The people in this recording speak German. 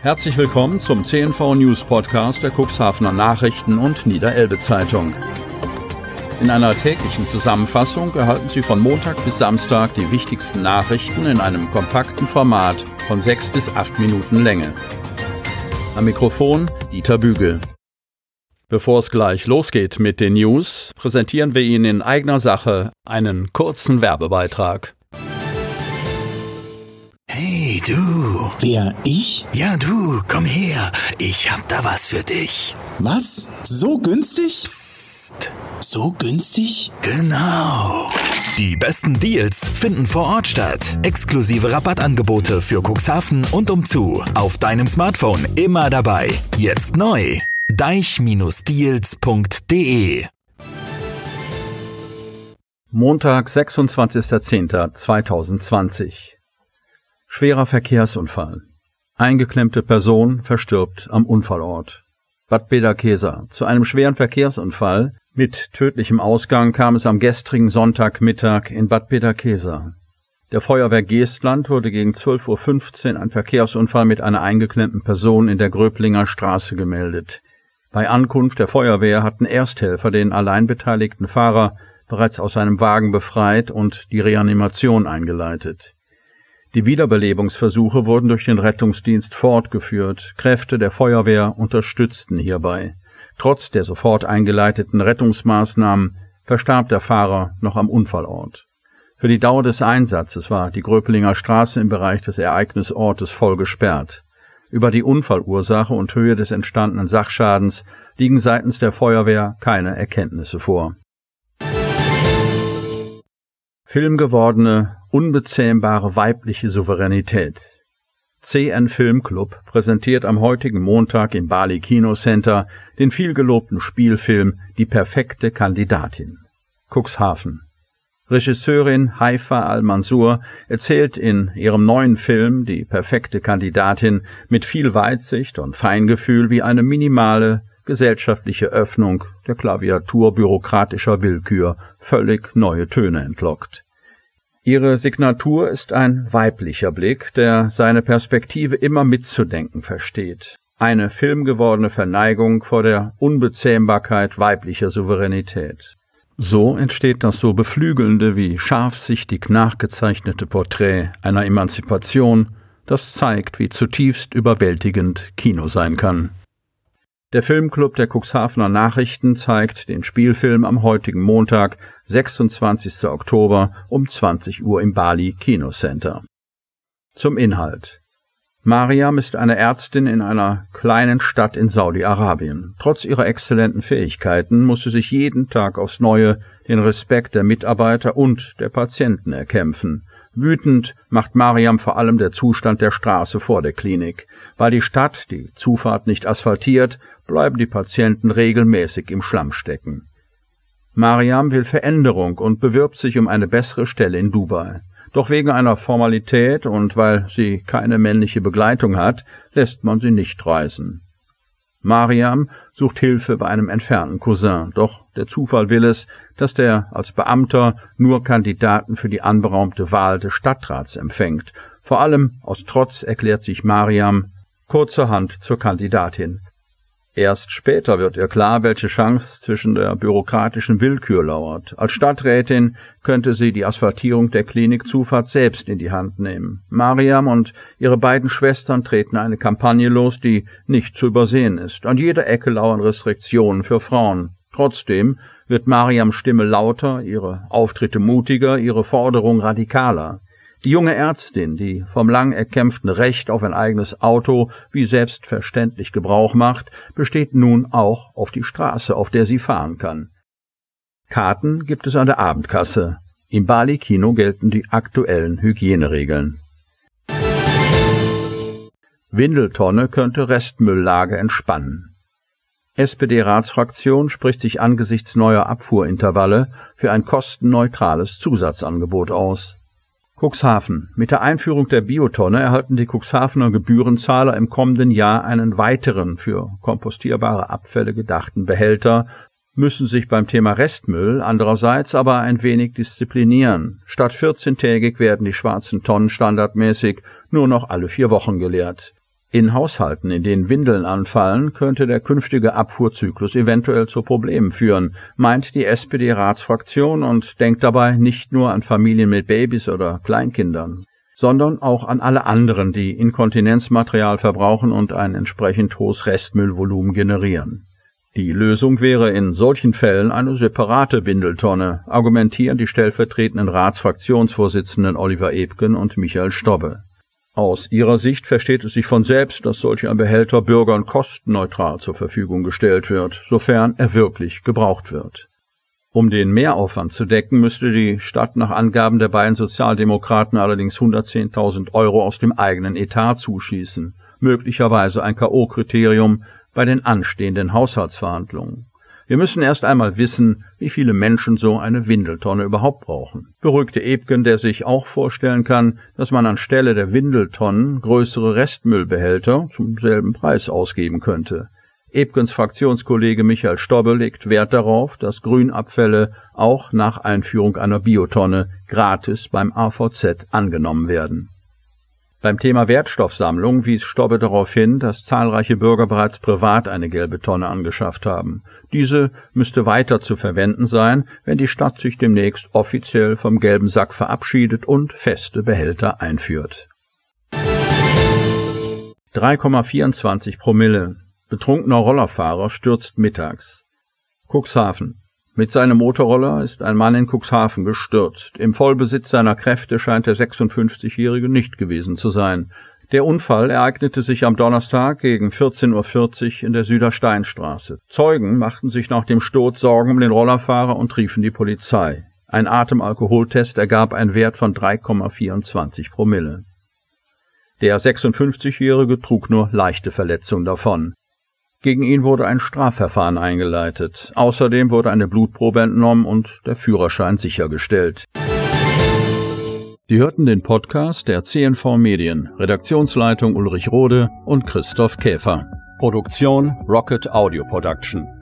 Herzlich willkommen zum CNV News Podcast der Cuxhavener Nachrichten und Niederelbe Zeitung. In einer täglichen Zusammenfassung erhalten Sie von Montag bis Samstag die wichtigsten Nachrichten in einem kompakten Format von sechs bis acht Minuten Länge. Am Mikrofon Dieter Bügel. Bevor es gleich losgeht mit den News, präsentieren wir Ihnen in eigener Sache einen kurzen Werbebeitrag. Hey, du. Wer, ich? Ja, du, komm her. Ich hab da was für dich. Was? So günstig? Psst. So günstig? Genau. Die besten Deals finden vor Ort statt. Exklusive Rabattangebote für Cuxhaven und umzu. Auf deinem Smartphone immer dabei. Jetzt neu. deich-deals.de Montag, 26.10.2020 Schwerer Verkehrsunfall. Eingeklemmte Person verstirbt am Unfallort. Bad Bederkesa. Zu einem schweren Verkehrsunfall mit tödlichem Ausgang kam es am gestrigen Sonntagmittag in Bad Bederkesa. Der Feuerwehr Geestland wurde gegen 12.15 Uhr ein Verkehrsunfall mit einer eingeklemmten Person in der Gröblinger Straße gemeldet. Bei Ankunft der Feuerwehr hatten Ersthelfer den allein beteiligten Fahrer bereits aus seinem Wagen befreit und die Reanimation eingeleitet. Die Wiederbelebungsversuche wurden durch den Rettungsdienst fortgeführt. Kräfte der Feuerwehr unterstützten hierbei. Trotz der sofort eingeleiteten Rettungsmaßnahmen verstarb der Fahrer noch am Unfallort. Für die Dauer des Einsatzes war die Gröpelinger Straße im Bereich des Ereignisortes voll gesperrt. Über die Unfallursache und Höhe des entstandenen Sachschadens liegen seitens der Feuerwehr keine Erkenntnisse vor. Filmgewordene Unbezähmbare weibliche Souveränität. CN Film Club präsentiert am heutigen Montag im Bali Kino Center den vielgelobten Spielfilm Die perfekte Kandidatin. Cuxhaven. Regisseurin Haifa Al-Mansur erzählt in ihrem neuen Film Die perfekte Kandidatin mit viel Weitsicht und Feingefühl, wie eine minimale gesellschaftliche Öffnung der Klaviatur bürokratischer Willkür völlig neue Töne entlockt. Ihre Signatur ist ein weiblicher Blick, der seine Perspektive immer mitzudenken versteht. Eine filmgewordene Verneigung vor der Unbezähmbarkeit weiblicher Souveränität. So entsteht das so beflügelnde wie scharfsichtig nachgezeichnete Porträt einer Emanzipation, das zeigt, wie zutiefst überwältigend Kino sein kann. Der Filmclub der Cuxhavener Nachrichten zeigt den Spielfilm am heutigen Montag, 26. Oktober um 20 Uhr im Bali Kinocenter. Zum Inhalt. Mariam ist eine Ärztin in einer kleinen Stadt in Saudi-Arabien. Trotz ihrer exzellenten Fähigkeiten muss sie sich jeden Tag aufs Neue den Respekt der Mitarbeiter und der Patienten erkämpfen. Wütend macht Mariam vor allem der Zustand der Straße vor der Klinik. Weil die Stadt die Zufahrt nicht asphaltiert, bleiben die Patienten regelmäßig im Schlamm stecken. Mariam will Veränderung und bewirbt sich um eine bessere Stelle in Dubai. Doch wegen einer Formalität und weil sie keine männliche Begleitung hat, lässt man sie nicht reisen. Mariam sucht Hilfe bei einem entfernten Cousin, doch der Zufall will es, dass der als Beamter nur Kandidaten für die anberaumte Wahl des Stadtrats empfängt. Vor allem aus Trotz erklärt sich Mariam kurzerhand zur Kandidatin. Erst später wird ihr klar, welche Chance zwischen der bürokratischen Willkür lauert. Als Stadträtin könnte sie die Asphaltierung der Klinikzufahrt selbst in die Hand nehmen. Mariam und ihre beiden Schwestern treten eine Kampagne los, die nicht zu übersehen ist. An jeder Ecke lauern Restriktionen für Frauen. Trotzdem wird Mariams Stimme lauter, ihre Auftritte mutiger, ihre Forderung radikaler. Die junge Ärztin, die vom lang erkämpften Recht auf ein eigenes Auto wie selbstverständlich Gebrauch macht, besteht nun auch auf die Straße, auf der sie fahren kann. Karten gibt es an der Abendkasse. Im Bali Kino gelten die aktuellen Hygieneregeln. Windeltonne könnte Restmülllage entspannen. SPD-Ratsfraktion spricht sich angesichts neuer Abfuhrintervalle für ein kostenneutrales Zusatzangebot aus. Cuxhaven. Mit der Einführung der Biotonne erhalten die Cuxhavener Gebührenzahler im kommenden Jahr einen weiteren für kompostierbare Abfälle gedachten Behälter, müssen sich beim Thema Restmüll andererseits aber ein wenig disziplinieren. Statt 14-tägig werden die schwarzen Tonnen standardmäßig nur noch alle vier Wochen geleert. In Haushalten, in denen Windeln anfallen, könnte der künftige Abfuhrzyklus eventuell zu Problemen führen, meint die SPD-Ratsfraktion und denkt dabei nicht nur an Familien mit Babys oder Kleinkindern, sondern auch an alle anderen, die Inkontinenzmaterial verbrauchen und ein entsprechend hohes Restmüllvolumen generieren. Die Lösung wäre in solchen Fällen eine separate Windeltonne, argumentieren die stellvertretenden Ratsfraktionsvorsitzenden Oliver Ebken und Michael Stobbe. Aus ihrer Sicht versteht es sich von selbst, dass solch ein Behälter Bürgern kostenneutral zur Verfügung gestellt wird, sofern er wirklich gebraucht wird. Um den Mehraufwand zu decken, müsste die Stadt nach Angaben der beiden Sozialdemokraten allerdings 110.000 Euro aus dem eigenen Etat zuschießen, möglicherweise ein K.O.-Kriterium bei den anstehenden Haushaltsverhandlungen. Wir müssen erst einmal wissen, wie viele Menschen so eine Windeltonne überhaupt brauchen. Beruhigte Ebgen, der sich auch vorstellen kann, dass man anstelle der Windeltonnen größere Restmüllbehälter zum selben Preis ausgeben könnte. Ebgens Fraktionskollege Michael Stobbe legt Wert darauf, dass Grünabfälle auch nach Einführung einer Biotonne gratis beim AVZ angenommen werden. Beim Thema Wertstoffsammlung wies Stobbe darauf hin, dass zahlreiche Bürger bereits privat eine gelbe Tonne angeschafft haben. Diese müsste weiter zu verwenden sein, wenn die Stadt sich demnächst offiziell vom gelben Sack verabschiedet und feste Behälter einführt. 3,24 Promille. Betrunkener Rollerfahrer stürzt mittags. Cuxhaven. Mit seinem Motorroller ist ein Mann in Cuxhaven gestürzt. Im Vollbesitz seiner Kräfte scheint der 56-Jährige nicht gewesen zu sein. Der Unfall ereignete sich am Donnerstag gegen 14.40 Uhr in der Südersteinstraße. Zeugen machten sich nach dem Sturz Sorgen um den Rollerfahrer und riefen die Polizei. Ein Atemalkoholtest ergab einen Wert von 3,24 Promille. Der 56-Jährige trug nur leichte Verletzungen davon. Gegen ihn wurde ein Strafverfahren eingeleitet. Außerdem wurde eine Blutprobe entnommen und der Führerschein sichergestellt. Sie hörten den Podcast der CNV Medien, Redaktionsleitung Ulrich Rode und Christoph Käfer. Produktion Rocket Audio Production.